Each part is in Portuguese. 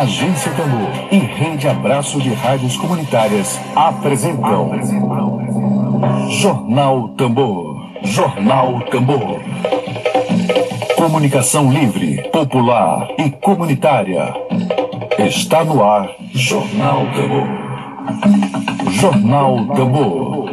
Agência Tambor e Rede Abraço de Rádios Comunitárias apresentam Jornal Tambor. Jornal Tambor. Comunicação livre, popular e comunitária. Está no ar Jornal Tambor. Jornal Tambor.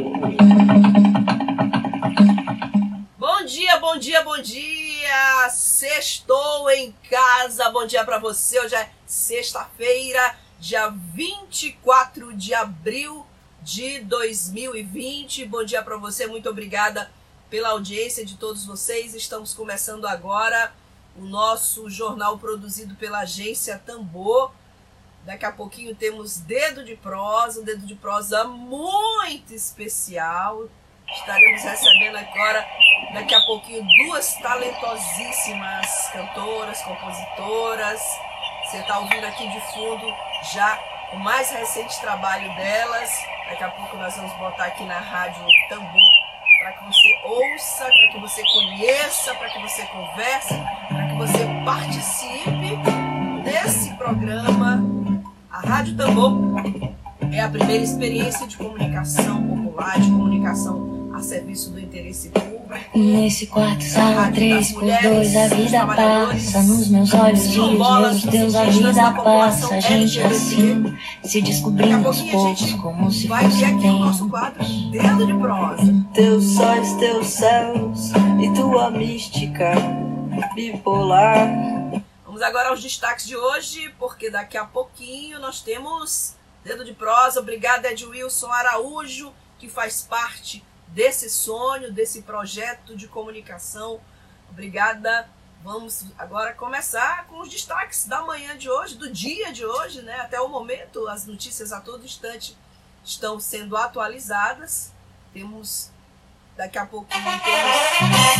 Bom dia, bom dia, bom dia! Sextou em casa, bom dia para você. Hoje é sexta-feira, dia 24 de abril de 2020. Bom dia para você, muito obrigada pela audiência de todos vocês. Estamos começando agora o nosso jornal produzido pela agência Tambor. Daqui a pouquinho temos Dedo de Prosa, um Dedo de Prosa muito especial. Estaremos recebendo agora, daqui a pouquinho, duas talentosíssimas cantoras, compositoras. Você está ouvindo aqui de fundo já o mais recente trabalho delas. Daqui a pouco nós vamos botar aqui na rádio Tambor para que você ouça, para que você conheça, para que você converse, para que você participe desse programa. A Rádio Tambor é a primeira experiência de comunicação popular, de a serviço do interesse público. Nesse quarto, sala 3 por 2, a vida passa. Nos meus olhos, dias, meus Deus, a vida passa. A gente assim, se descobrindo aos poucos, como se vai fosse ter aqui o tempo. nosso quadro Dedo de Prosa. Teus sóis, teus céus e tua mística bipolar. Vamos agora aos destaques de hoje, porque daqui a pouquinho nós temos Dedo de Prosa. Obrigada, Ed Wilson Araújo, que faz parte desse sonho, desse projeto de comunicação. Obrigada. Vamos agora começar com os destaques da manhã de hoje, do dia de hoje, né? Até o momento, as notícias a todo instante estão sendo atualizadas. Temos daqui a temos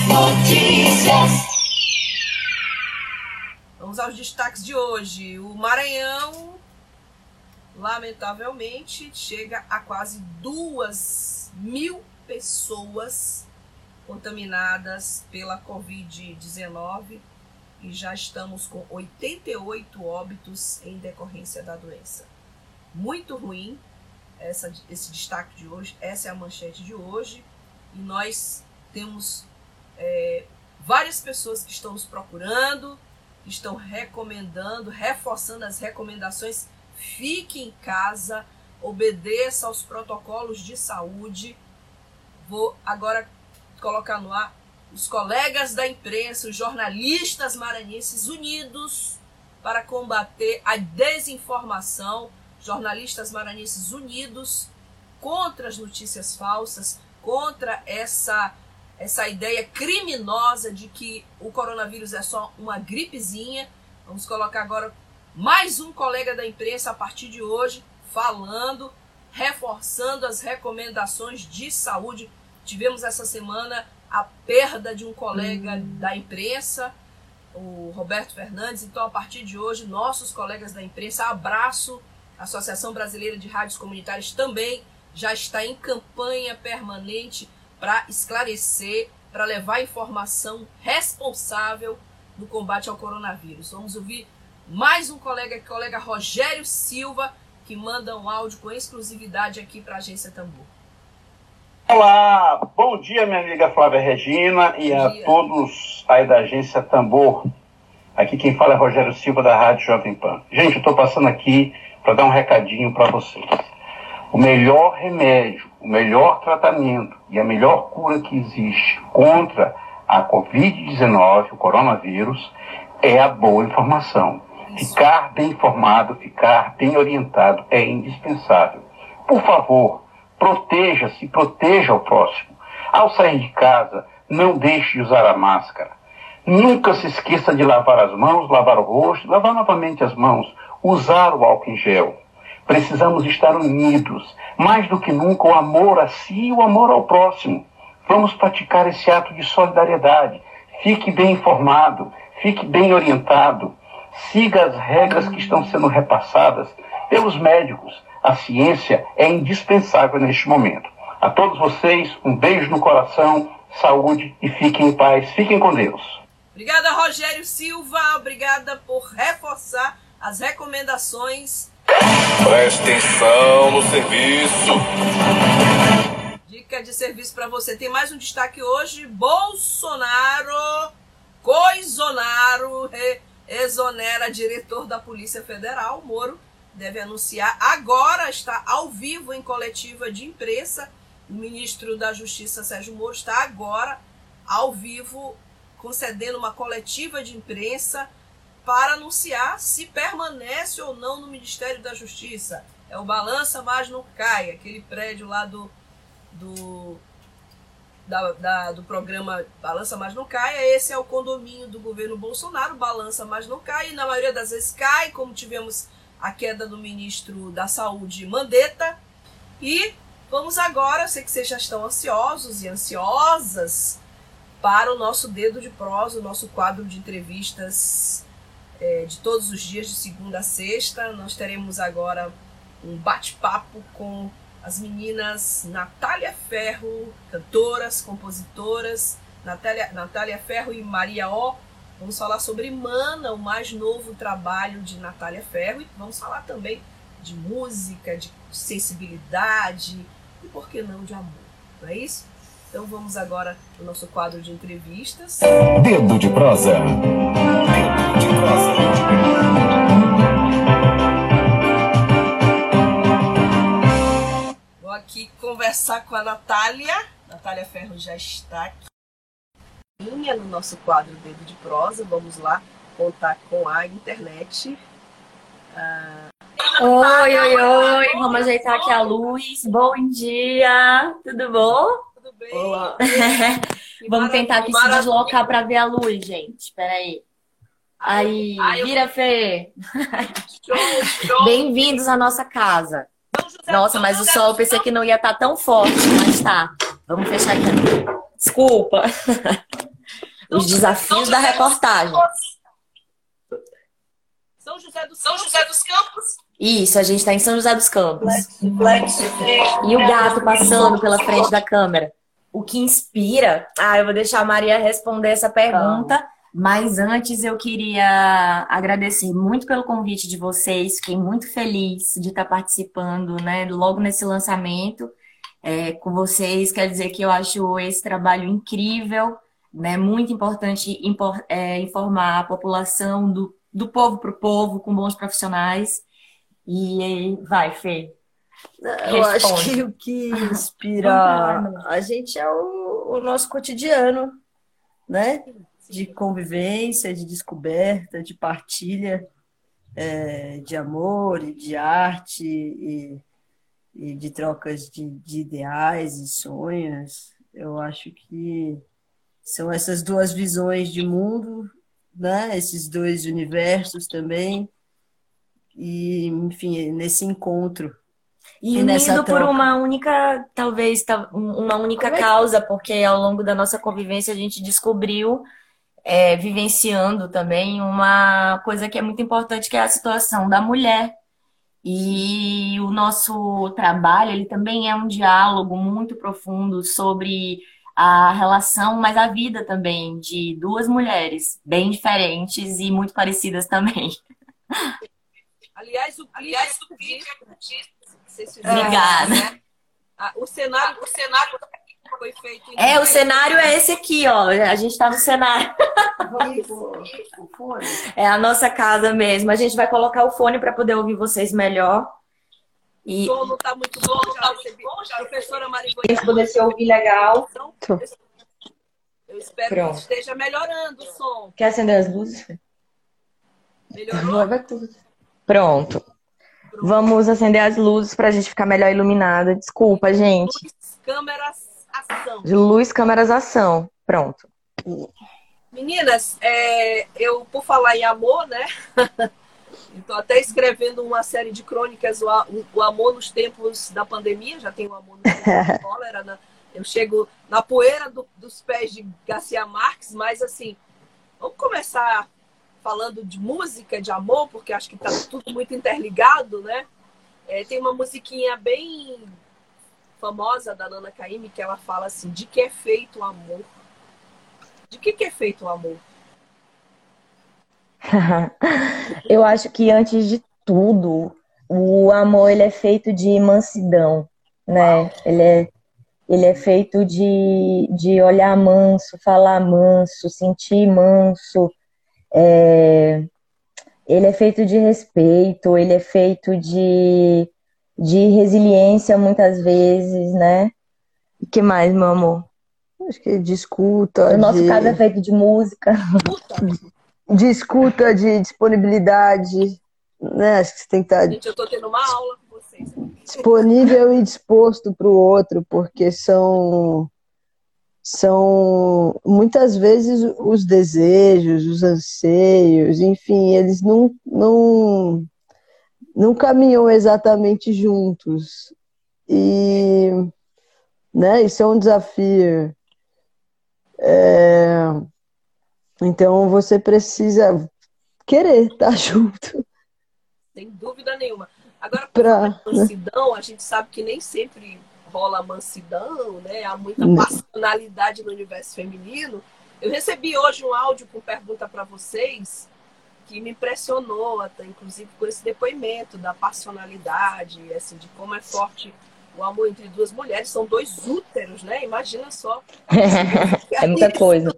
Notícias. Vamos aos destaques de hoje. O Maranhão, lamentavelmente, chega a quase duas mil pessoas contaminadas pela Covid-19 e já estamos com 88 óbitos em decorrência da doença. Muito ruim essa, esse destaque de hoje, essa é a manchete de hoje e nós temos é, várias pessoas que estão nos procurando, estão recomendando, reforçando as recomendações. Fique em casa, obedeça aos protocolos de saúde. Vou agora colocar no ar os colegas da imprensa, os jornalistas maranhenses unidos para combater a desinformação, jornalistas maranhenses unidos contra as notícias falsas, contra essa essa ideia criminosa de que o coronavírus é só uma gripezinha. Vamos colocar agora mais um colega da imprensa a partir de hoje falando, reforçando as recomendações de saúde. Tivemos essa semana a perda de um colega da imprensa, o Roberto Fernandes. Então, a partir de hoje, nossos colegas da imprensa, abraço. A Associação Brasileira de Rádios Comunitárias também já está em campanha permanente para esclarecer, para levar informação responsável no combate ao coronavírus. Vamos ouvir mais um colega, colega Rogério Silva, que manda um áudio com exclusividade aqui para a Agência Tambor. Olá, bom dia minha amiga Flávia Regina e Bom a dia. todos aí da agência Tambor. Aqui quem fala é Rogério Silva da Rádio Jovem Pan. Gente, eu estou passando aqui para dar um recadinho para vocês. O melhor remédio, o melhor tratamento e a melhor cura que existe contra a Covid-19, o coronavírus, é a boa informação. Ficar bem informado, ficar bem orientado é indispensável. Por favor, proteja-se, proteja o próximo. Ao sair de casa, não deixe de usar a máscara. Nunca se esqueça de lavar as mãos, lavar o rosto, lavar novamente as mãos, usar o álcool em gel. Precisamos estar unidos. Mais do que nunca, o amor a si e o amor ao próximo. Vamos praticar esse ato de solidariedade. Fique bem informado, fique bem orientado. Siga as regras que estão sendo repassadas pelos médicos. A ciência é indispensável neste momento. A todos vocês, um beijo no coração, saúde e fiquem em paz. Fiquem com Deus. Obrigada, Rogério Silva. Obrigada por reforçar as recomendações. Preste atenção no serviço. Dica de serviço para você. Tem mais um destaque hoje. Bolsonaro, Coisonaro, exonera diretor da Polícia Federal. Moro deve anunciar agora, está ao vivo em coletiva de imprensa. O ministro da Justiça, Sérgio Moro, está agora ao vivo concedendo uma coletiva de imprensa para anunciar se permanece ou não no Ministério da Justiça. É o Balança Mas Não Cai, aquele prédio lá do, do, da, da, do programa Balança Mas Não Cai. Esse é o condomínio do governo Bolsonaro, Balança Mas Não Cai, e na maioria das vezes cai, como tivemos a queda do ministro da Saúde, Mandetta. E vamos agora, sei que vocês já estão ansiosos e ansiosas para o nosso dedo de prosa, o nosso quadro de entrevistas é, de todos os dias, de segunda a sexta. Nós teremos agora um bate-papo com as meninas Natália Ferro, cantoras, compositoras, Natália, Natália Ferro e Maria O. Vamos falar sobre Mana, o mais novo trabalho de Natália Ferro, e vamos falar também de música, de sensibilidade e, por que não, de amor. Não é isso? Então vamos agora no nosso quadro de entrevistas. Dedo de prosa. Dedo de prosa. Aqui conversar com a Natália. Natália Ferro já está aqui no nosso quadro Dedo de Prosa. Vamos lá contar com a internet. Ah... Oi, oi, oi, vamos ajeitar aqui a luz. Bom dia, tudo bom? tudo bem? Olá. Vamos tentar aqui se deslocar para ver a luz, gente. Espera aí. Aí, vira, Fê. Bem-vindos à nossa casa. Nossa, mas o sol eu pensei que não ia estar tá tão forte, mas tá. Vamos fechar aqui. Desculpa. Os desafios da reportagem. São José dos, São José dos Campos. Isso, a gente está em São José dos Campos. E o gato passando pela frente da câmera o que inspira? Ah, eu vou deixar a Maria responder essa pergunta. Mas antes eu queria agradecer muito pelo convite de vocês. Fiquei muito feliz de estar participando, né? Logo nesse lançamento é, com vocês. Quer dizer que eu acho esse trabalho incrível, né? Muito importante impor, é, informar a população do, do povo para o povo com bons profissionais. E vai, Fê. Eu acho que o que inspira a gente é o, o nosso cotidiano, né? De convivência, de descoberta, de partilha é, de amor e de arte e, e de trocas de, de ideais e sonhos. Eu acho que são essas duas visões de mundo, né? Esses dois universos também. E, enfim, nesse encontro e unido por uma única, talvez, uma única é causa, porque ao longo da nossa convivência a gente descobriu, é, vivenciando também, uma coisa que é muito importante, que é a situação da mulher. E o nosso trabalho, ele também é um diálogo muito profundo sobre a relação, mas a vida também, de duas mulheres bem diferentes e muito parecidas também. Aliás, o, aliás, o vídeo fizeram. Obrigada. Né? Ah, o cenário, o cenário foi feito. É, o cenário é esse aqui, ó. A gente está no cenário. é a nossa casa mesmo. A gente vai colocar o fone para poder ouvir vocês melhor. E... O som não está muito bom, já recebi. Professora Marigoia. poder se ouvir legal. Então, eu espero Pronto. que esteja melhorando o som. Quer acender as luzes? Melhorou? Pronto. Vamos acender as luzes para a gente ficar melhor iluminada. Desculpa, gente. Luz, câmeras, ação. De luz, câmeras, ação. Pronto. Meninas, é, eu, por falar em amor, né? Estou até escrevendo uma série de crônicas, o, o, amor nos tempos da pandemia. Já tem o amor no tempo da cólera. Né? Eu chego na poeira do, dos pés de Garcia Marques, mas assim, vamos começar falando de música, de amor, porque acho que está tudo muito interligado, né? É, tem uma musiquinha bem famosa da Nana Caymmi que ela fala assim: de que é feito o amor? De que, que é feito o amor? Eu acho que antes de tudo, o amor ele é feito de mansidão, né? Ele é, ele é feito de, de olhar manso, falar manso, sentir manso. É, ele é feito de respeito, ele é feito de, de resiliência muitas vezes, né? O que mais, meu amor? Acho que de escuta. O nosso de... caso é feito de música. De escuta, de disponibilidade. Né? Acho que você tem que estar. Gente, eu tô tendo uma aula com vocês. Disponível e disposto para o outro, porque são. São muitas vezes os desejos, os anseios, enfim, eles não, não, não caminham exatamente juntos. E né, isso é um desafio. É... Então você precisa querer estar junto. Sem dúvida nenhuma. Agora, para mansidão, a gente sabe que nem sempre rola mansidão, né? Há muita passionalidade no universo feminino. Eu recebi hoje um áudio com pergunta para vocês que me impressionou, até, inclusive com esse depoimento da passionalidade, assim, de como é forte o amor entre duas mulheres, são dois úteros, né? Imagina só. é muita coisa.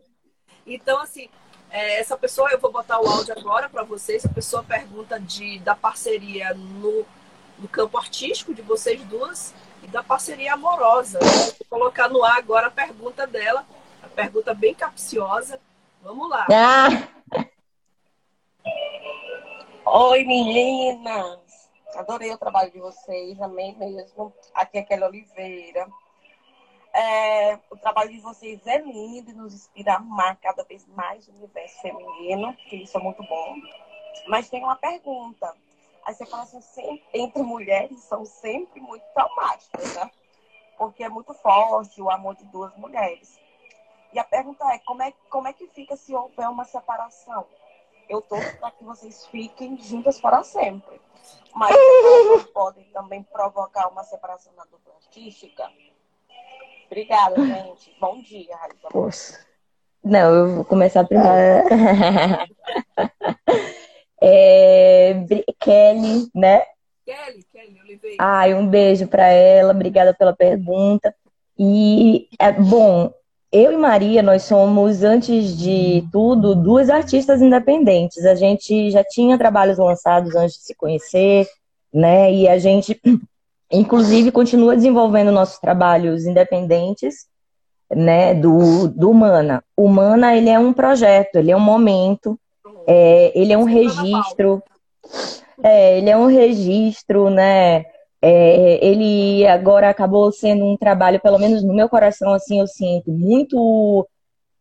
Então, assim, é, essa pessoa, eu vou botar o áudio agora para vocês. A pessoa pergunta de, da parceria no, no campo artístico de vocês duas e da parceria amorosa. Vou colocar no ar agora a pergunta dela, a pergunta bem capciosa. Vamos lá. Ah. Oi, meninas! Adorei o trabalho de vocês, amei mesmo. Aqui é Kelly Oliveira. É, o trabalho de vocês é lindo e nos inspira a amar cada vez mais o universo feminino, que isso é muito bom. Mas tem uma pergunta. As separações sempre, entre mulheres são sempre muito traumáticas, né? Porque é muito forte o amor de duas mulheres. E a pergunta é, como é, como é que fica se houver uma separação? Eu torço para que vocês fiquem juntas para sempre. Mas podem também provocar uma separação na dupla artística? Obrigada, gente. Bom dia, Raíssa. Poxa. Não, eu vou começar primeiro. É... Kelly, né? Kelly, Kelly Oliveira. Ai, um beijo para ela. Obrigada pela pergunta. E, é, bom, eu e Maria, nós somos, antes de tudo, duas artistas independentes. A gente já tinha trabalhos lançados antes de se conhecer, né? E a gente, inclusive, continua desenvolvendo nossos trabalhos independentes, né? Do, do Humana. Humana, ele é um projeto, ele é um momento, é, ele é um registro. É, ele é um registro, né? É, ele agora acabou sendo um trabalho, pelo menos no meu coração, assim, eu sinto, muito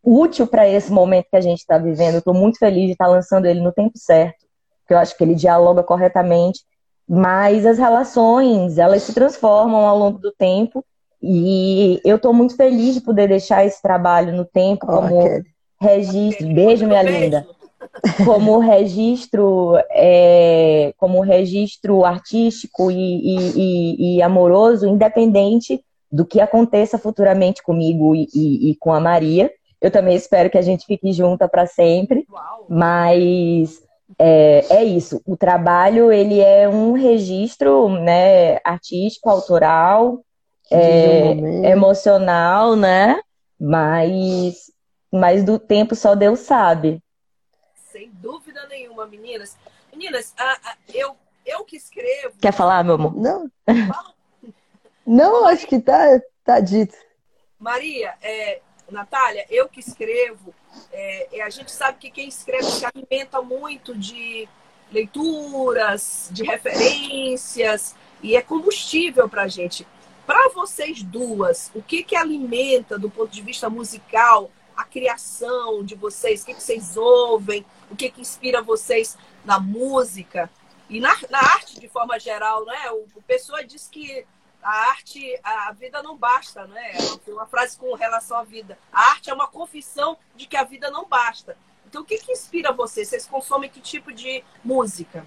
útil para esse momento que a gente está vivendo. Estou muito feliz de estar tá lançando ele no tempo certo, porque eu acho que ele dialoga corretamente. Mas as relações, elas se transformam ao longo do tempo e eu estou muito feliz de poder deixar esse trabalho no tempo como okay. registro. Beijo, minha linda como registro, é, como registro artístico e, e, e, amoroso, independente do que aconteça futuramente comigo e, e, com a Maria. Eu também espero que a gente fique junta para sempre, Uau. mas é, é, isso. O trabalho ele é um registro, né, artístico, autoral, é, emocional, né? Mas, mas do tempo só Deus sabe sem dúvida nenhuma, meninas. Meninas, a, a, eu, eu que escrevo. Quer falar, meu amor? Não. Não, acho que tá, tá dito. Maria, é, Natália, eu que escrevo, é, a gente sabe que quem escreve se alimenta muito de leituras, de referências, e é combustível para a gente. Para vocês duas, o que, que alimenta do ponto de vista musical a criação de vocês? O que, vocês ouvem? O que, que inspira vocês na música? E na, na arte, de forma geral, né? O, o Pessoa diz que a arte, a vida não basta, né? Tem uma frase com relação à vida. A arte é uma confissão de que a vida não basta. Então, o que, que inspira vocês? Vocês consomem que tipo de música?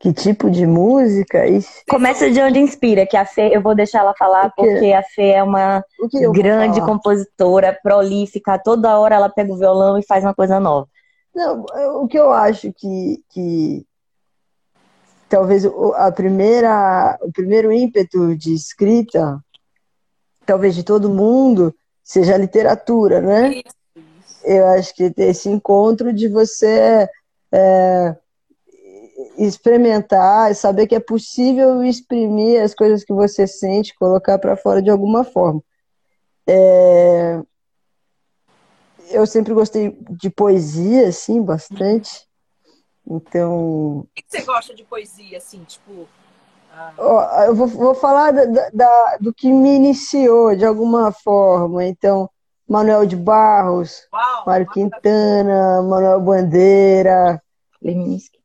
Que tipo de música. E... Começa de onde inspira, que a Fê, eu vou deixar ela falar, porque a Fê é uma grande compositora, prolífica, toda hora ela pega o violão e faz uma coisa nova. Não, o que eu acho que, que talvez a primeira, o primeiro ímpeto de escrita, talvez de todo mundo, seja a literatura, né? Eu acho que esse encontro de você é, experimentar, saber que é possível exprimir as coisas que você sente, colocar para fora de alguma forma. É, eu sempre gostei de poesia, assim, bastante. Então. O que você gosta de poesia, assim, tipo? Ah... Eu vou, vou falar da, da, do que me iniciou de alguma forma. Então, Manuel de Barros, Uau, Mário Quintana, Manuel Bandeira, Leminski.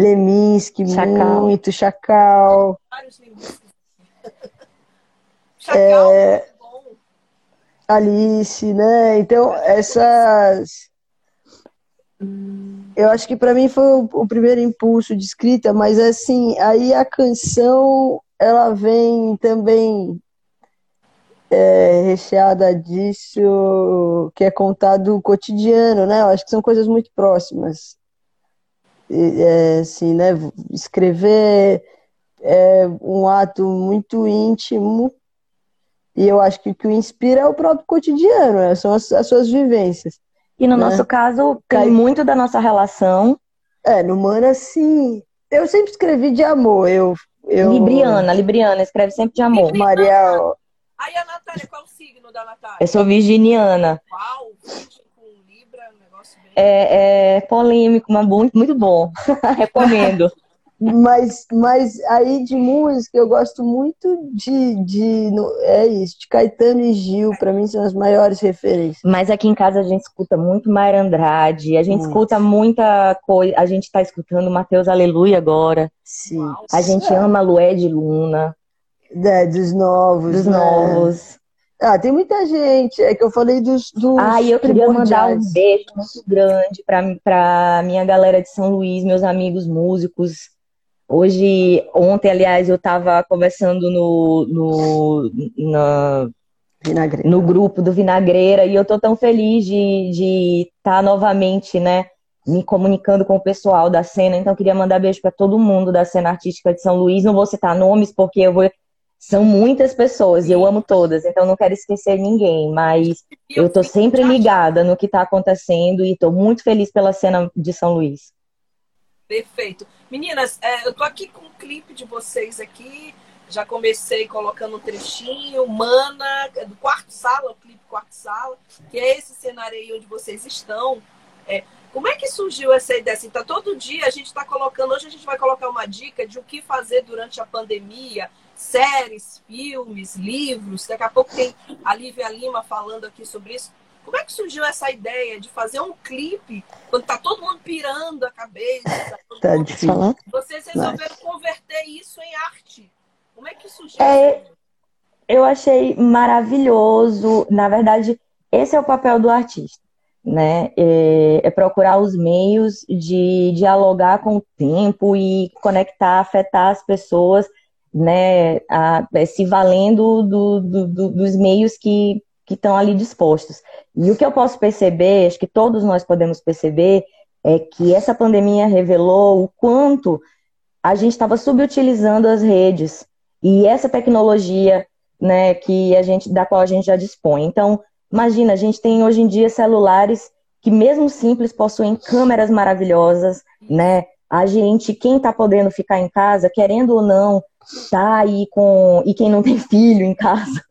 Leminski, Chacal. muito, Chacal. Vários Leminski. Chacal, é... Alice, né? Então, essas. Eu acho que para mim foi o, primeiro impulso de escrita, mas assim, aí a canção ela vem também é, recheada disso, que é contado o cotidiano, né? Eu acho que são coisas muito próximas. É, assim, né? Escrever é um ato muito íntimo e eu acho que o que o inspira é o próprio cotidiano, né? são as, as, suas vivências. E no né? nosso caso, tem muito da nossa relação. É, no Mana, sim. Eu sempre escrevi de amor. Eu, eu... Libriana, Libriana, escreve sempre de amor. Maria. Aí a Natália, qual o signo da Natália? Eu sou virginiana. Uau, com Libra, negócio bem. É, é polêmico, mas muito, muito bom. Recomendo. Mas, mas aí de música eu gosto muito de, de é isso, de Caetano e Gil, para mim são as maiores referências. Mas aqui em casa a gente escuta muito Mayra Andrade, a gente muito. escuta muita coisa, a gente está escutando Mateus Aleluia agora. Sim. A gente ama Lué de Luna. É, dos novos. Dos né? novos. Ah, tem muita gente. É que eu falei dos. dos ah, eu queria mandar um beijo muito grande para minha galera de São Luís, meus amigos músicos Hoje, ontem, aliás, eu estava conversando no, no, na, no grupo do Vinagreira e eu estou tão feliz de estar tá novamente, né, me comunicando com o pessoal da cena. Então, queria mandar beijo para todo mundo da cena artística de São Luís. Não vou citar nomes porque eu vou são muitas pessoas e eu amo todas, então não quero esquecer ninguém, mas eu estou sempre ligada no que está acontecendo e estou muito feliz pela cena de São Luís. Perfeito. Meninas, é, eu tô aqui com um clipe de vocês aqui. Já comecei colocando um trechinho, Mana, do quarto sala, o clipe quarto sala, que é esse cenário aí onde vocês estão. É, como é que surgiu essa ideia? Assim, tá todo dia a gente está colocando, hoje a gente vai colocar uma dica de o que fazer durante a pandemia, séries, filmes, livros. Daqui a pouco tem a Lívia Lima falando aqui sobre isso. Como é que surgiu essa ideia de fazer um clipe quando tá todo mundo pirando a cabeça? Tá difícil. Vocês resolveram Mas... converter isso em arte. Como é que surgiu é, Eu achei maravilhoso. Na verdade, esse é o papel do artista. Né? É, é procurar os meios de dialogar com o tempo e conectar, afetar as pessoas, né? A, se valendo do, do, do, dos meios que que estão ali dispostos. E o que eu posso perceber, acho que todos nós podemos perceber, é que essa pandemia revelou o quanto a gente estava subutilizando as redes e essa tecnologia, né, que a gente da qual a gente já dispõe. Então, imagina, a gente tem hoje em dia celulares que mesmo simples possuem câmeras maravilhosas, né? A gente, quem está podendo ficar em casa, querendo ou não, tá aí com e quem não tem filho em casa,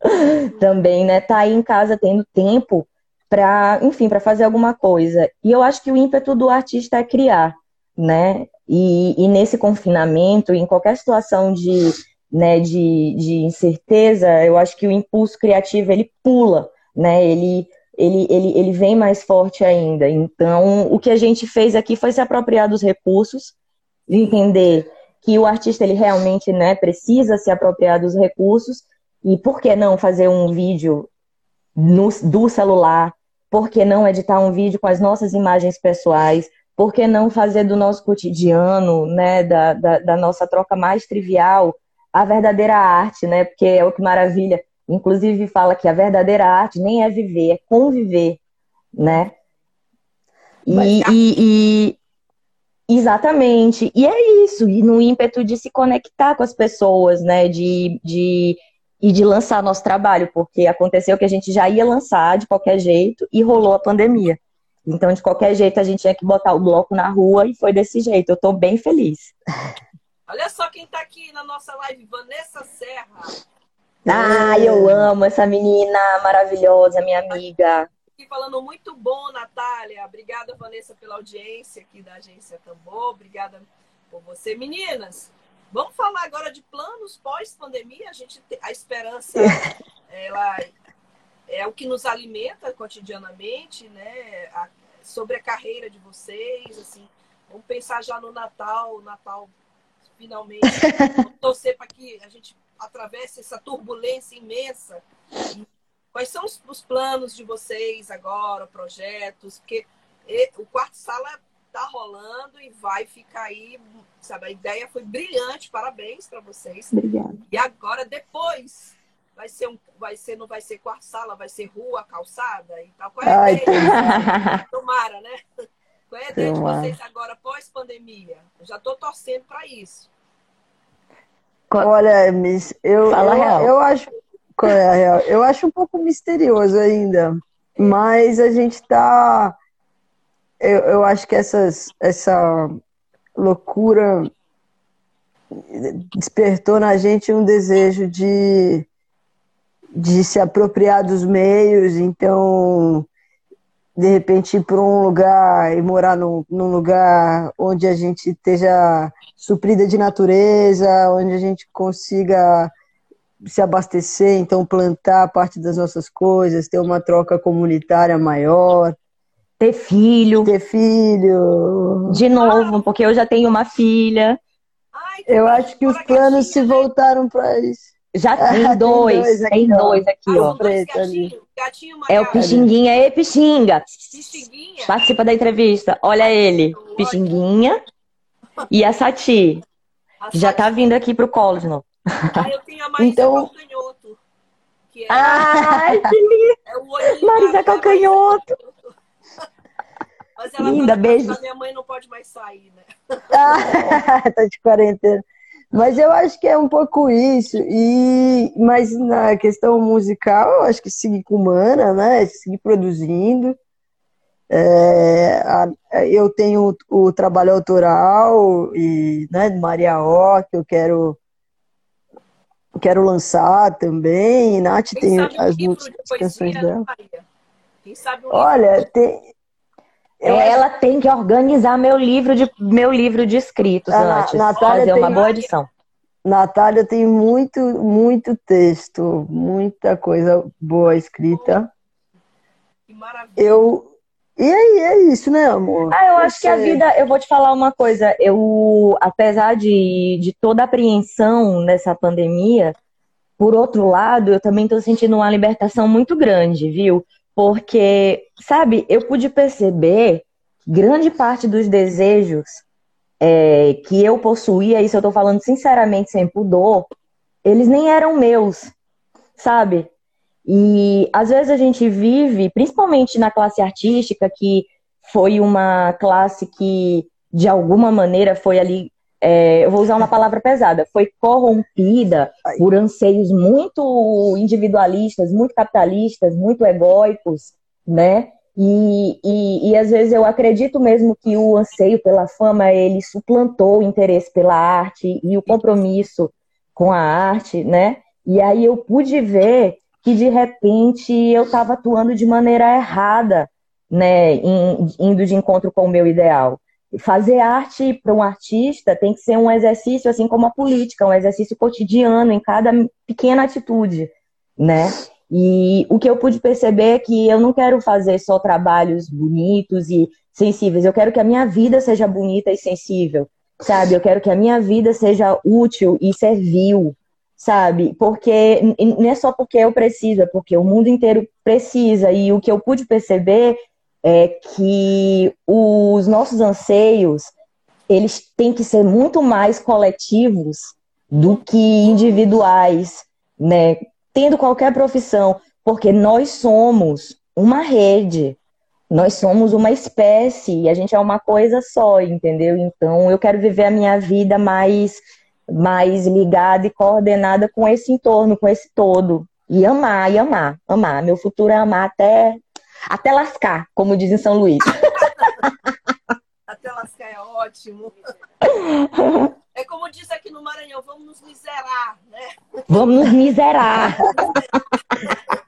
também, né? Tá aí em casa tendo tempo para, enfim, para fazer alguma coisa. E eu acho que o ímpeto do artista é criar, né? E, e nesse confinamento, em qualquer situação de, né, de, de incerteza, eu acho que o impulso criativo ele pula, né? Ele ele, ele, ele vem mais forte ainda. Então, o que a gente fez aqui foi se apropriar dos recursos, entender que o artista ele realmente né, precisa se apropriar dos recursos e por que não fazer um vídeo no, do celular? Por que não editar um vídeo com as nossas imagens pessoais? Por que não fazer do nosso cotidiano, né, da, da, da nossa troca mais trivial, a verdadeira arte, né? Porque é o que maravilha. Inclusive fala que a verdadeira arte nem é viver, é conviver, né? E, e, e, Exatamente. E é isso, e no ímpeto de se conectar com as pessoas, né? De, de, e de lançar nosso trabalho, porque aconteceu que a gente já ia lançar de qualquer jeito e rolou a pandemia. Então, de qualquer jeito, a gente tinha que botar o bloco na rua e foi desse jeito. Eu tô bem feliz. Olha só quem tá aqui na nossa live, Vanessa Serra. Ah, eu amo essa menina maravilhosa, minha amiga. Aqui falando muito bom, Natália. Obrigada, Vanessa, pela audiência aqui da Agência Tambor. Obrigada por você. Meninas, vamos falar agora de planos pós-pandemia. A gente a esperança ela é o que nos alimenta cotidianamente, né? A, sobre a carreira de vocês, assim. Vamos pensar já no Natal, Natal finalmente. Torcer para que a gente atravessa essa turbulência imensa. Quais são os, os planos de vocês agora, projetos? Porque o quarto sala está rolando e vai ficar aí, sabe? A ideia foi brilhante, parabéns para vocês. Obrigada. E agora, depois, vai ser um, vai ser, não vai ser quarto sala, vai ser rua, calçada e tal. Qual é a Ai, ideia? Tomara, né? Qual é a ideia Tomara. de vocês agora, pós-pandemia? Já estou torcendo para isso. Olha, Miss, eu, eu, eu, acho. Qual é a real? Eu acho um pouco misterioso ainda. Mas a gente tá. Eu, eu acho que essas, essa loucura despertou na gente um desejo de, de se apropriar dos meios, então de repente ir para um lugar e morar num, num, lugar onde a gente esteja suprida de natureza, onde a gente consiga se abastecer, então plantar parte das nossas coisas, ter uma troca comunitária maior. Ter filho. Ter filho. De novo, porque eu já tenho uma filha. Eu acho que os planos se voltaram para isso. Já tem dois, tem dois aqui, tem dois aqui ó. Preto ali. Gatinho, é o Pixinguinha. Ei, Pixinga! Pixinguinha. Participa da entrevista. Olha ele. Pixinguinha e a Sati. A já tá vindo aqui pro colo de novo. Ah, eu tenho a Marisa então... Calcanhoto. Que é... Ai, que lindo! É Marisa Calcanhoto. Mas ela Linda, tá beijo. minha mãe não pode mais sair, né? Ah, tá de quarentena. Mas eu acho que é um pouco isso. E mas na questão musical, eu acho que seguir com Mana, né? Seguir produzindo. É, a, eu tenho o, o, trabalho autoral e né, Maria O, que eu quero quero lançar também. Nath Quem tem as músicas, as canções dela. Olha, tem, ela tem que organizar meu livro de, meu livro de escritos a antes. Natália fazer tem, uma boa edição. Natália tem muito, muito texto, muita coisa boa escrita. Que maravilha. Eu. E aí, é isso, né, amor? Ah, eu acho Você... que a vida. Eu vou te falar uma coisa. Eu, apesar de, de toda a apreensão nessa pandemia, por outro lado, eu também estou sentindo uma libertação muito grande, viu? Porque, sabe, eu pude perceber grande parte dos desejos é, que eu possuía, isso eu tô falando sinceramente, sem pudor, eles nem eram meus, sabe? E às vezes a gente vive, principalmente na classe artística, que foi uma classe que, de alguma maneira, foi ali é, eu vou usar uma palavra pesada, foi corrompida por anseios muito individualistas, muito capitalistas, muito egóicos, né? E, e, e, às vezes eu acredito mesmo que o anseio pela fama ele suplantou o interesse pela arte e o compromisso com a arte, né? E aí eu pude ver que de repente eu estava atuando de maneira errada, né? indo de encontro com o meu ideal fazer arte para um artista tem que ser um exercício, assim como a política, um exercício cotidiano em cada pequena atitude, né? E o que eu pude perceber é que eu não quero fazer só trabalhos bonitos e sensíveis, eu quero que a minha vida seja bonita e sensível, sabe? Eu quero que a minha vida seja útil e servil, sabe? Porque não é só porque eu preciso, é porque o mundo inteiro precisa. E o que eu pude perceber é que os nossos anseios eles têm que ser muito mais coletivos do que individuais, né? Tendo qualquer profissão, porque nós somos uma rede, nós somos uma espécie e a gente é uma coisa só, entendeu? Então eu quero viver a minha vida mais mais ligada e coordenada com esse entorno, com esse todo. E amar, e amar, amar. Meu futuro é amar até, até lascar, como diz em São Luís. até lascar é ótimo. É como diz aqui no Maranhão, vamos nos miserar, né? Vamos nos miserar.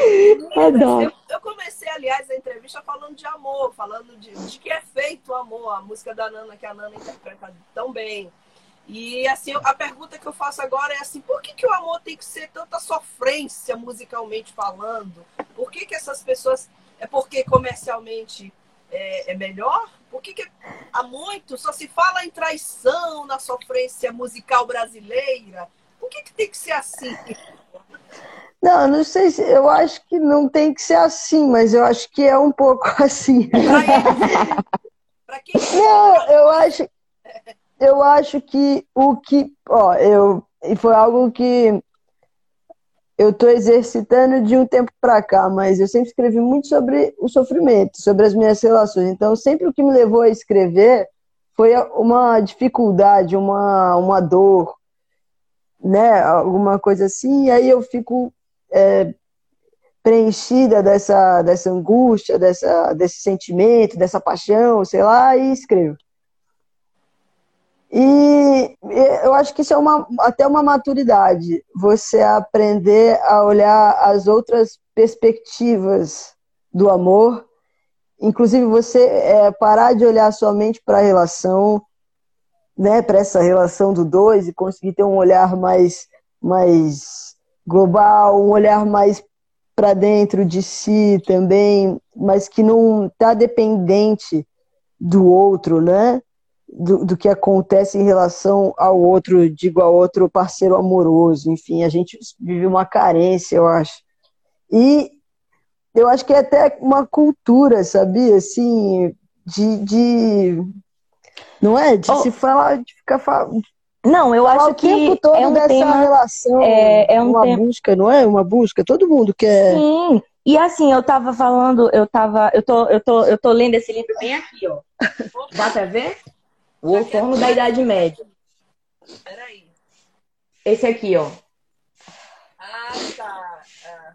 eu, eu, comecei, aliás, a entrevista falando de amor, falando de, de que é feito o amor, a música da Nana, que a Nana interpreta tão bem. E assim, a pergunta que eu faço agora é assim, por que, que o amor tem que ser tanta sofrência musicalmente falando? Por que, que essas pessoas. É porque comercialmente é, é melhor? Por que, que há muito só se fala em traição na sofrência musical brasileira? Por que, que tem que ser assim? Não, não sei se. Eu acho que não tem que ser assim, mas eu acho que é um pouco assim. Pra quem... Não, eu acho. Eu acho que o que. Ó, eu. E foi algo que eu estou exercitando de um tempo para cá, mas eu sempre escrevi muito sobre o sofrimento, sobre as minhas relações. Então, sempre o que me levou a escrever foi uma dificuldade, uma, uma dor, né? Alguma coisa assim. E aí eu fico é, preenchida dessa, dessa angústia, dessa, desse sentimento, dessa paixão, sei lá, e escrevo. E eu acho que isso é uma, até uma maturidade, você aprender a olhar as outras perspectivas do amor, inclusive você é, parar de olhar somente para a relação, né, para essa relação do dois e conseguir ter um olhar mais, mais global, um olhar mais para dentro de si também, mas que não está dependente do outro, né? Do, do, que acontece em relação ao outro, digo, ao outro parceiro amoroso. Enfim, a gente vive uma carência, eu acho. E eu acho que é até uma cultura, sabia? Assim, de. de não é? De oh. se falar, de ficar não, eu acho que tempo todo é um dessa tema, relação, é, é um uma tema... busca, não é? Uma busca, todo mundo quer. Sim. E assim, eu tava falando, eu tava, eu tô, eu tô, eu tô lendo esse livro bem aqui, ó. Dá pra ver? O Outono da Idade Média. Peraí. Esse aqui, ó. Ah, tá. Ah.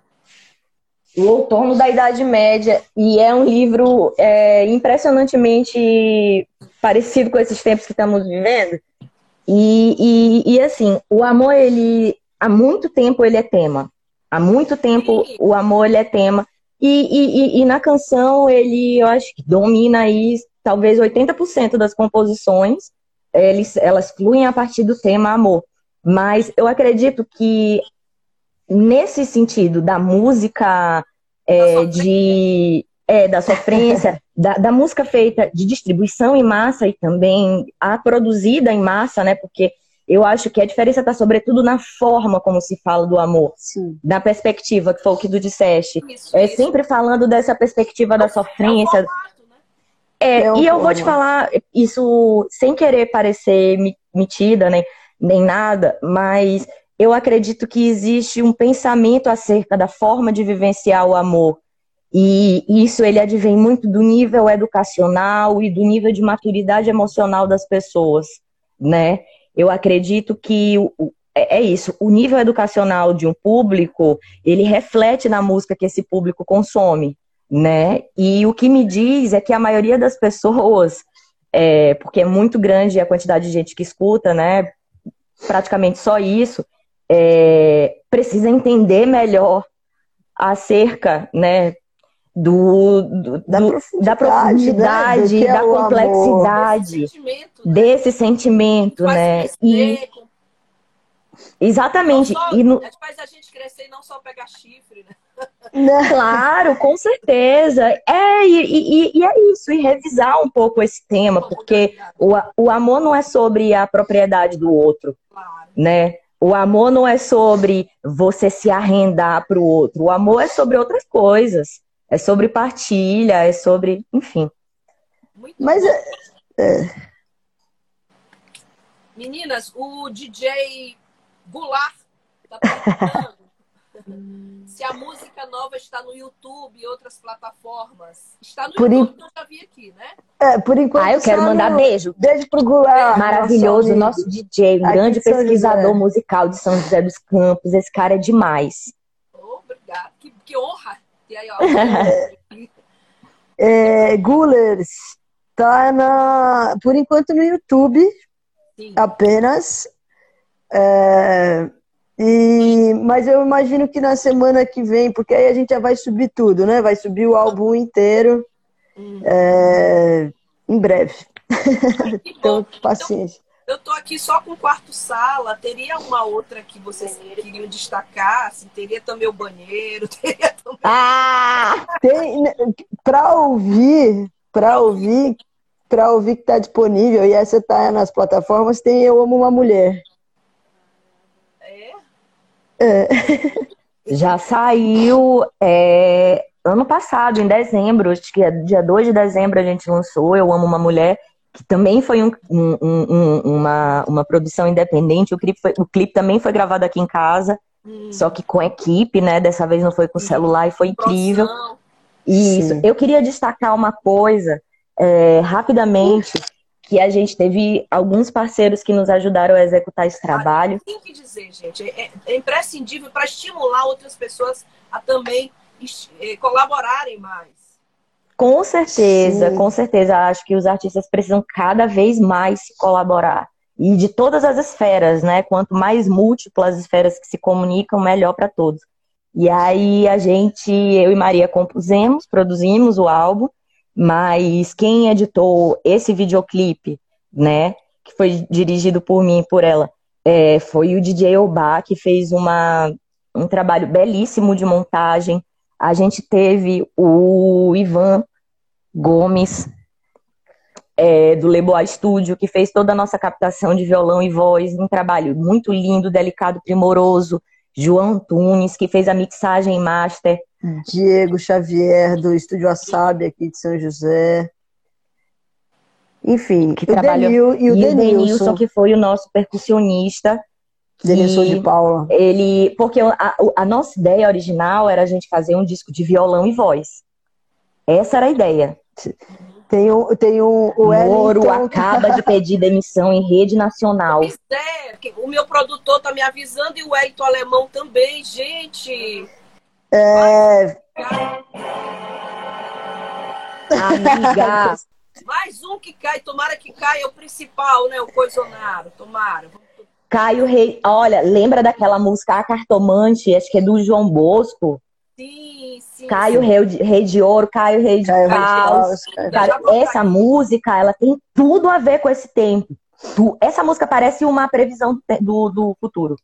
O Outono da Idade Média. E é um livro é, impressionantemente parecido com esses tempos que estamos vivendo. E, e, e, assim, o amor, ele há muito tempo ele é tema. Há muito tempo o amor ele é tema. E, e, na canção ele, eu acho que domina aí talvez 80% das composições, eles, elas fluem a partir do tema amor. Mas eu acredito que nesse sentido da música é, de é, da sofrência, da, da, música feita de distribuição em massa e também a produzida em massa, né? Porque eu acho que a diferença está sobretudo na forma como se fala do amor, Sim. da perspectiva, que foi o que tu disseste. Isso, é isso. sempre falando dessa perspectiva da sofrência. Né? É, é e eu vou te falar isso sem querer parecer metida, nem, nem nada, mas eu acredito que existe um pensamento acerca da forma de vivenciar o amor e isso ele advém muito do nível educacional e do nível de maturidade emocional das pessoas, né? Eu acredito que é, é isso, o nível educacional de um público, ele reflete na música que esse público consome, né? E o que me diz é que a maioria das pessoas, é, porque é muito grande a quantidade de gente que escuta, né? Praticamente só isso, é, precisa entender melhor acerca, né, do, do, da, do, profundidade, da, profundidade, né? da é complexidade desse sentimento, né? desse sentimento né? E, exatamente. Só, e no... faz a gente crescer e não só pegar chifre, né? Claro, com certeza. É, e, e, e, é isso, e revisar um pouco esse tema, porque o, o amor não é sobre a propriedade do outro, claro. né? O amor não é sobre você se arrendar para o outro. O amor é sobre outras coisas. É sobre partilha, é sobre. Enfim. Muito Mas é, é... Meninas, o DJ Goulart tá perguntando. se a música nova está no YouTube e outras plataformas. Está no por YouTube, in... eu já vi aqui, né? É, por enquanto. Ah, eu quero mandar no... beijo. Beijo pro Goulart. Maravilhoso, nosso, nosso DJ, um grande pesquisador musical de São José dos Campos. Esse cara é demais. Obrigado. Que, que honra. Aí, ó. é, Gullers, tá na, por enquanto no YouTube Sim. apenas. É, e, mas eu imagino que na semana que vem, porque aí a gente já vai subir tudo, né? Vai subir o álbum inteiro hum. é, em breve. então, paciência. Eu tô aqui só com quarto sala. Teria uma outra que vocês queriam destacar? Assim, teria também o banheiro, teria também. Ah! Tem, pra ouvir, pra ouvir, pra ouvir que tá disponível, e essa tá nas plataformas, tem Eu Amo Uma Mulher. É. Já saiu é, ano passado, em dezembro, acho que é dia 2 de dezembro a gente lançou Eu Amo Uma Mulher, que também foi um, um, um, uma, uma produção independente. O clipe, foi, o clipe também foi gravado aqui em casa, hum. só que com equipe, né? Dessa vez não foi com celular e foi incrível. Isso. Sim. Eu queria destacar uma coisa é, rapidamente que a gente teve alguns parceiros que nos ajudaram a executar esse trabalho. Tem que dizer, gente, é, é imprescindível para estimular outras pessoas a também é, colaborarem mais. Com certeza, Sim. com certeza. Acho que os artistas precisam cada vez mais colaborar. E de todas as esferas, né? Quanto mais múltiplas esferas que se comunicam, melhor para todos. E aí a gente, eu e Maria compusemos, produzimos o álbum mas quem editou esse videoclipe, né, que foi dirigido por mim e por ela, é, foi o DJ Oba, que fez uma, um trabalho belíssimo de montagem. A gente teve o Ivan Gomes, é, do Leboa Studio, que fez toda a nossa captação de violão e voz, um trabalho muito lindo, delicado, primoroso. João Antunes, que fez a mixagem master. Diego Xavier, do Estúdio Assab, aqui de São José. Enfim, que o trabalhou... Denil, e o, e Denilson. Denilson, que foi o nosso percussionista. Denilson de Paula. Ele, porque a, a, nossa ideia original era a gente fazer um disco de violão e voz. Essa era a ideia. Tem um, tem um, o Moro acaba de pedir demissão em rede nacional. É, o meu produtor tá me avisando e o Elton Alemão também, gente. É. Amiga. Mais um que cai, tomara que caia o principal, né? O Coisonaro, tomara. Caio Rei, olha, lembra daquela música A Cartomante, acho que é do João Bosco? Sim, sim. Caio sim. Rei, de, Rei de Ouro, Caio Rei de Caio Caos. Cara, essa música, ela tem tudo a ver com esse tempo. Essa música parece uma previsão do, do futuro.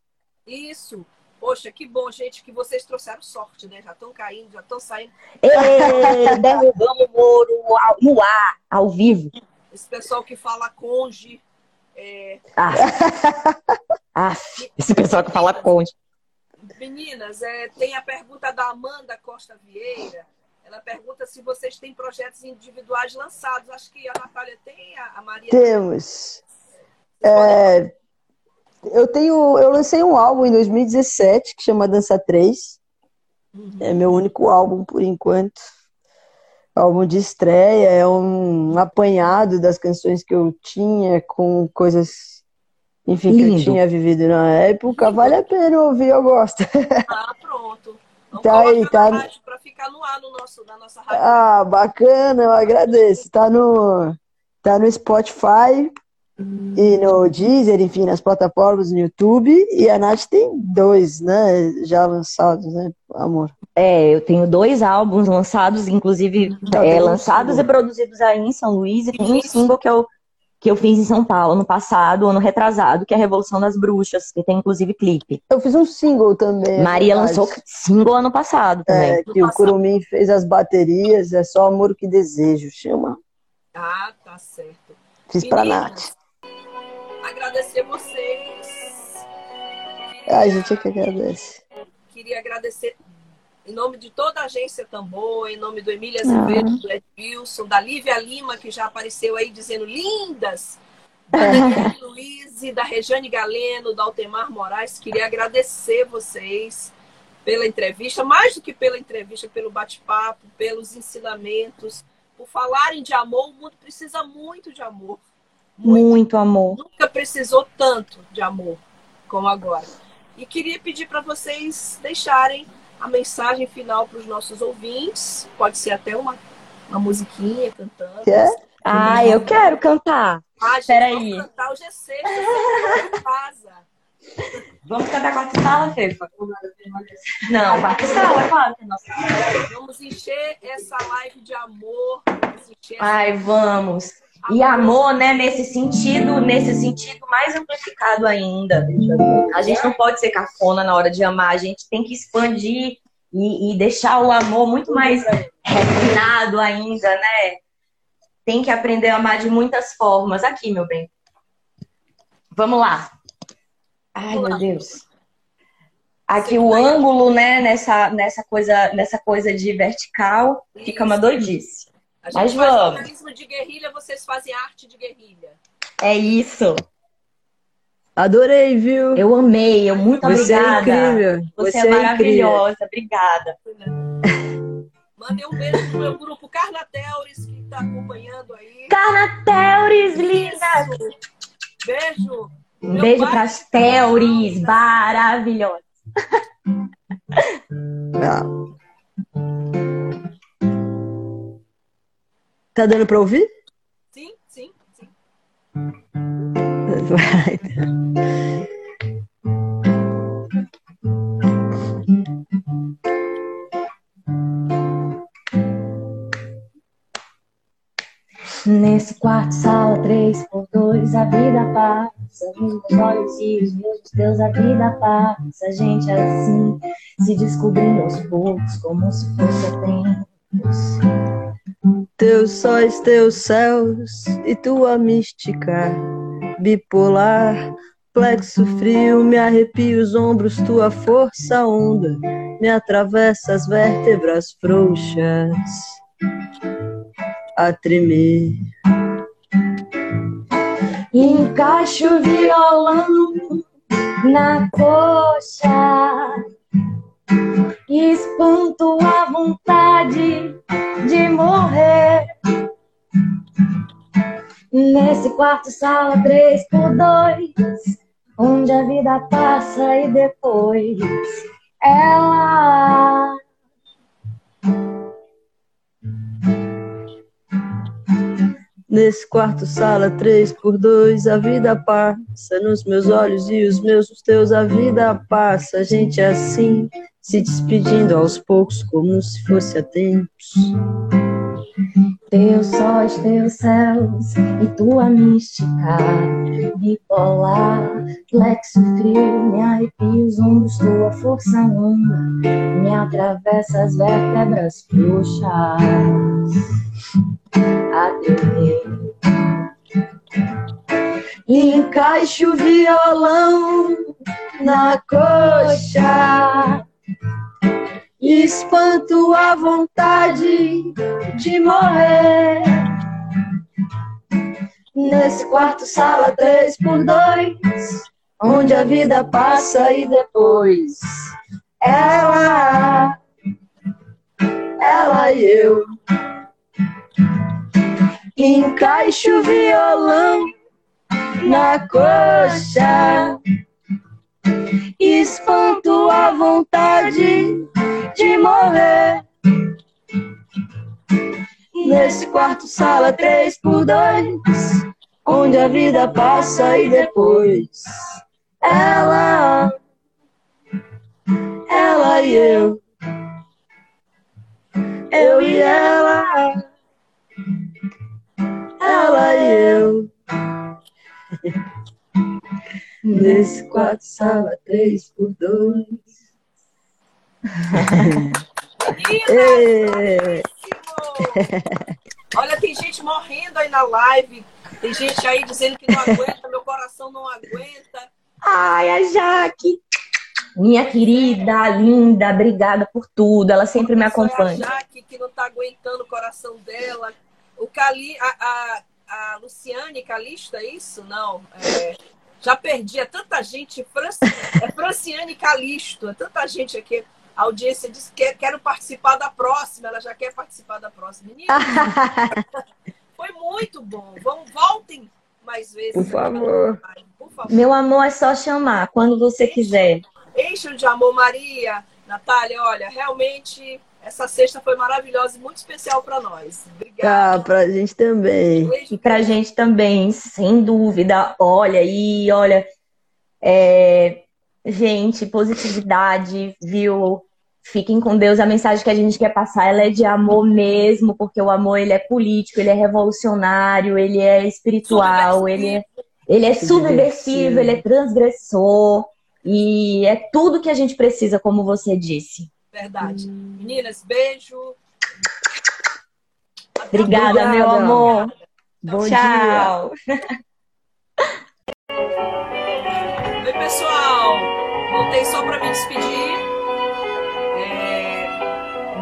Isso. Poxa, que bom, gente, que vocês trouxeram sorte, né? Já estão caindo, já estão saindo. Ei, derrubamos o Moro no ar, ao vivo. Esse pessoal que fala conge. É... Ah. ah, esse pessoal que fala conge. Meninas, é, tem a pergunta da Amanda Costa Vieira. Ela pergunta se vocês têm projetos individuais lançados. Acho que a Natália tem, a Maria. Temos. É, eu tenho, eu lancei um álbum em 2017 que chama Dança 3. Uhum. É meu único álbum por enquanto. Álbum de estreia, é um apanhado das canções que eu tinha com coisas enfim, Lindo. que eu tinha vivido na época, vale a pena ouvir, eu gosto. Ah, pronto. Vamos tá aí, tá. Para ficar no ar no nosso, na nossa rádio. Ah, bacana, eu agradeço. Tá no, tá no Spotify. E no Deezer, enfim, nas plataformas no YouTube. E a Nath tem dois, né? Já lançados, né, amor? É, eu tenho dois álbuns lançados, inclusive é, lançados e produzidos aí em São Luís, e tem um single que eu que eu fiz em São Paulo no passado, ano retrasado, que é a Revolução das Bruxas, que tem inclusive clipe. Eu fiz um single também. Maria lançou single ano passado também. É, que o Curumim fez as baterias, é só amor que desejo, chama. Ah, tá certo. Fiz Meninas, pra Nath. Agradecer vocês. Queria... A gente é que agradece. Queria agradecer em nome de toda a agência Tambor, em nome do Emília Azevedo, ah. do Ed Wilson, da Lívia Lima, que já apareceu aí dizendo lindas, da Daniela Luiz, da Rejane Galeno, da Altemar Moraes, queria agradecer vocês pela entrevista, mais do que pela entrevista, pelo bate-papo, pelos ensinamentos, por falarem de amor. O mundo precisa muito de amor. Muito, muito amor. Nunca precisou tanto de amor como agora. E queria pedir para vocês deixarem a mensagem final para os nossos ouvintes. Pode ser até uma, uma musiquinha cantando. Quer? Ah, eu quero cantar. Ah, gente, Peraí. Vamos cantar hoje é sexta, em casa. Vamos cantar quarta sala, Fefa? Não, quarta sala, claro que é nossa. Vamos encher essa live de amor. Ai, vamos. E amor, né, nesse sentido, nesse sentido mais amplificado ainda. A gente não pode ser cafona na hora de amar, a gente tem que expandir e, e deixar o amor muito mais refinado ainda, né? Tem que aprender a amar de muitas formas. Aqui, meu bem. Vamos lá. Ai, meu Deus. Aqui o ângulo, né, nessa, nessa, coisa, nessa coisa de vertical, fica uma doidice. A gente Mas faz vamos. jornalismo de guerrilha, vocês fazem arte de guerrilha. É isso. Adorei, viu? Eu amei, eu muito Você é obrigada. É incrível. Você, Você é, é maravilhosa, obrigada. Mandei um beijo pro meu grupo Carnateures, que está acompanhando aí. Carnateures, linda! Beijo! Um meu beijo para as Teures, maravilhosas. Não. Tá dando para ouvir? Sim, sim, sim. Nesse quarto, sala, três por dois, a vida passa. Nos meus olhos e os meus, os teus, a vida passa. A gente assim, se descobrindo aos poucos, como se fosse tempos teus sóis, teus céus e tua mística bipolar. Plexo frio, me arrepia os ombros, tua força onda me atravessa as vértebras frouxas a tremer. Encaixo o violão na coxa espanto a vontade de morrer. Nesse quarto, sala, três por dois, onde a vida passa e depois ela. Nesse quarto, sala, três por dois, a vida passa nos meus olhos e os meus, os teus, a vida passa. A gente é assim, se despedindo aos poucos, como se fosse há tempos. Teus sóis, teus céus e tua mística bipolar, flexo frio, me arrepia os ombros, tua força onda me atravessa as vértebras frouxas a. Encaixo o violão na coxa espanto a vontade de morrer. Nesse quarto, sala, três por dois, onde a vida passa e depois ela, ela e eu. Encaixo o violão na coxa espanto a vontade de morrer. Nesse quarto, sala, três por dois, onde a vida passa e depois ela, ela e eu, eu e ela, ela e eu. Nesse quarto, sala, três por dois. Olha, tem gente morrendo aí na live. Tem gente aí dizendo que não aguenta, meu coração não aguenta. Ai, a Jaque. Minha querida, linda, obrigada por tudo. Ela sempre me acompanha. A Jaque, que não tá aguentando o coração dela. O Cali, a, a, a Luciane Calista, é isso? Não. É, já perdi, é tanta gente. Franci, é Franciane Calisto, é tanta gente aqui. A audiência disse que quero participar da próxima, ela já quer participar da próxima. Menina, foi muito bom. Vamos, voltem mais vezes. Por favor. Por favor. Meu amor, é só chamar quando você quiser. Enche de amor, Maria. Natália, olha, realmente essa sexta foi maravilhosa e muito especial para nós. Obrigada. Ah, pra gente também. E pra gente também, sem dúvida. Olha, e olha, é... gente, positividade, viu? Fiquem com Deus. A mensagem que a gente quer passar, ela é de amor mesmo, porque o amor ele é político, ele é revolucionário, ele é espiritual, ele é, ele é subversivo, ele é transgressor. E é tudo que a gente precisa, como você disse. Verdade. Meninas, beijo. Obrigada, meu amor. Bom Tchau. dia. Oi, pessoal. Voltei só para me despedir. É...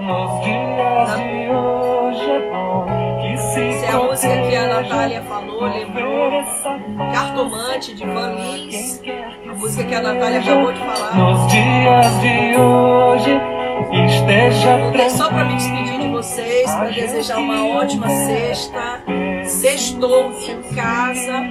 Nos dias de hoje é bom se é a música que a Natália falou, lembrou Cartomante de Van Lins, a música que a Natália acabou de falar. Nos dias de hoje esteja Voltei só para me despedir de vocês, para desejar uma ótima sexta. Sextou em casa.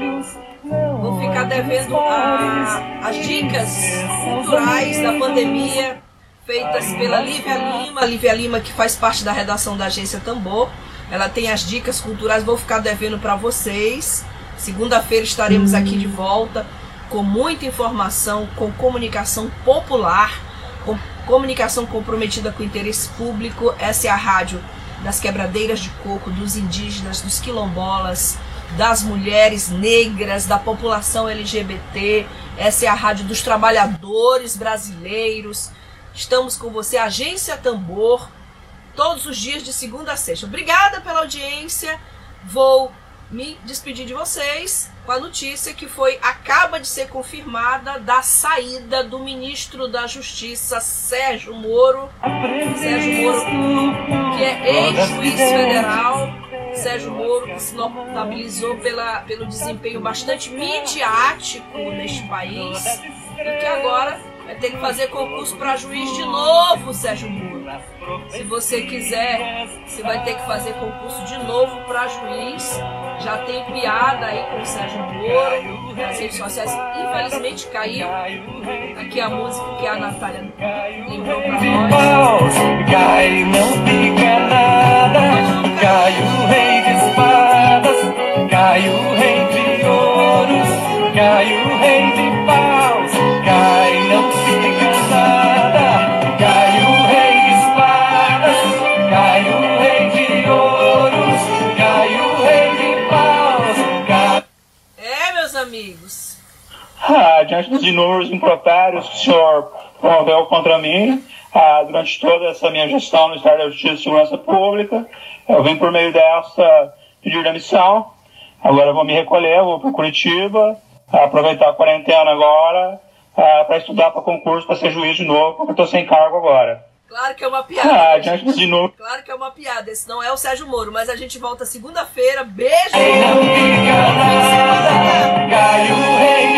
Vou ficar devendo a, as dicas culturais da pandemia feitas pela Lívia Lima. Lívia Lima, que faz parte da redação da agência Tambor. Ela tem as dicas culturais, vou ficar devendo para vocês. Segunda-feira estaremos aqui de volta com muita informação, com comunicação popular, com comunicação comprometida com o interesse público. Essa é a rádio das quebradeiras de coco, dos indígenas, dos quilombolas, das mulheres negras, da população LGBT. Essa é a rádio dos trabalhadores brasileiros. Estamos com você, Agência Tambor todos os dias de segunda a sexta. Obrigada pela audiência. Vou me despedir de vocês com a notícia que foi acaba de ser confirmada da saída do ministro da Justiça Sérgio Moro. Sérgio Moro, que é ex-juiz federal. Sérgio Moro, que se notabilizou pela, pelo desempenho bastante midiático neste país e que agora vai ter que fazer concurso para juiz de novo, Sérgio Moro. Se você quiser, você vai ter que fazer concurso de novo para juiz. Já tem piada aí com o Sérgio Moro nas redes sociais. Infelizmente caiu. Aqui a música que a Natália lembrou para nós. Cai, não fica nada. Cai o rei de espadas. Cai o rei de ouros. Cai o rei de Ah, diante dos inúmeros improprios que o senhor promoveu contra mim, ah, durante toda essa minha gestão no Ministério da Justiça e Segurança Pública, eu vim por meio dessa pedir demissão. Agora vou me recolher, vou para Curitiba, aproveitar a quarentena agora uh, para estudar para concurso, para ser juiz de novo, porque eu estou sem cargo agora. Claro que é uma piada. Ah, já de novo. Claro que é uma piada. Esse não é o Sérgio Moro, mas a gente volta segunda-feira. Beijo! O rei.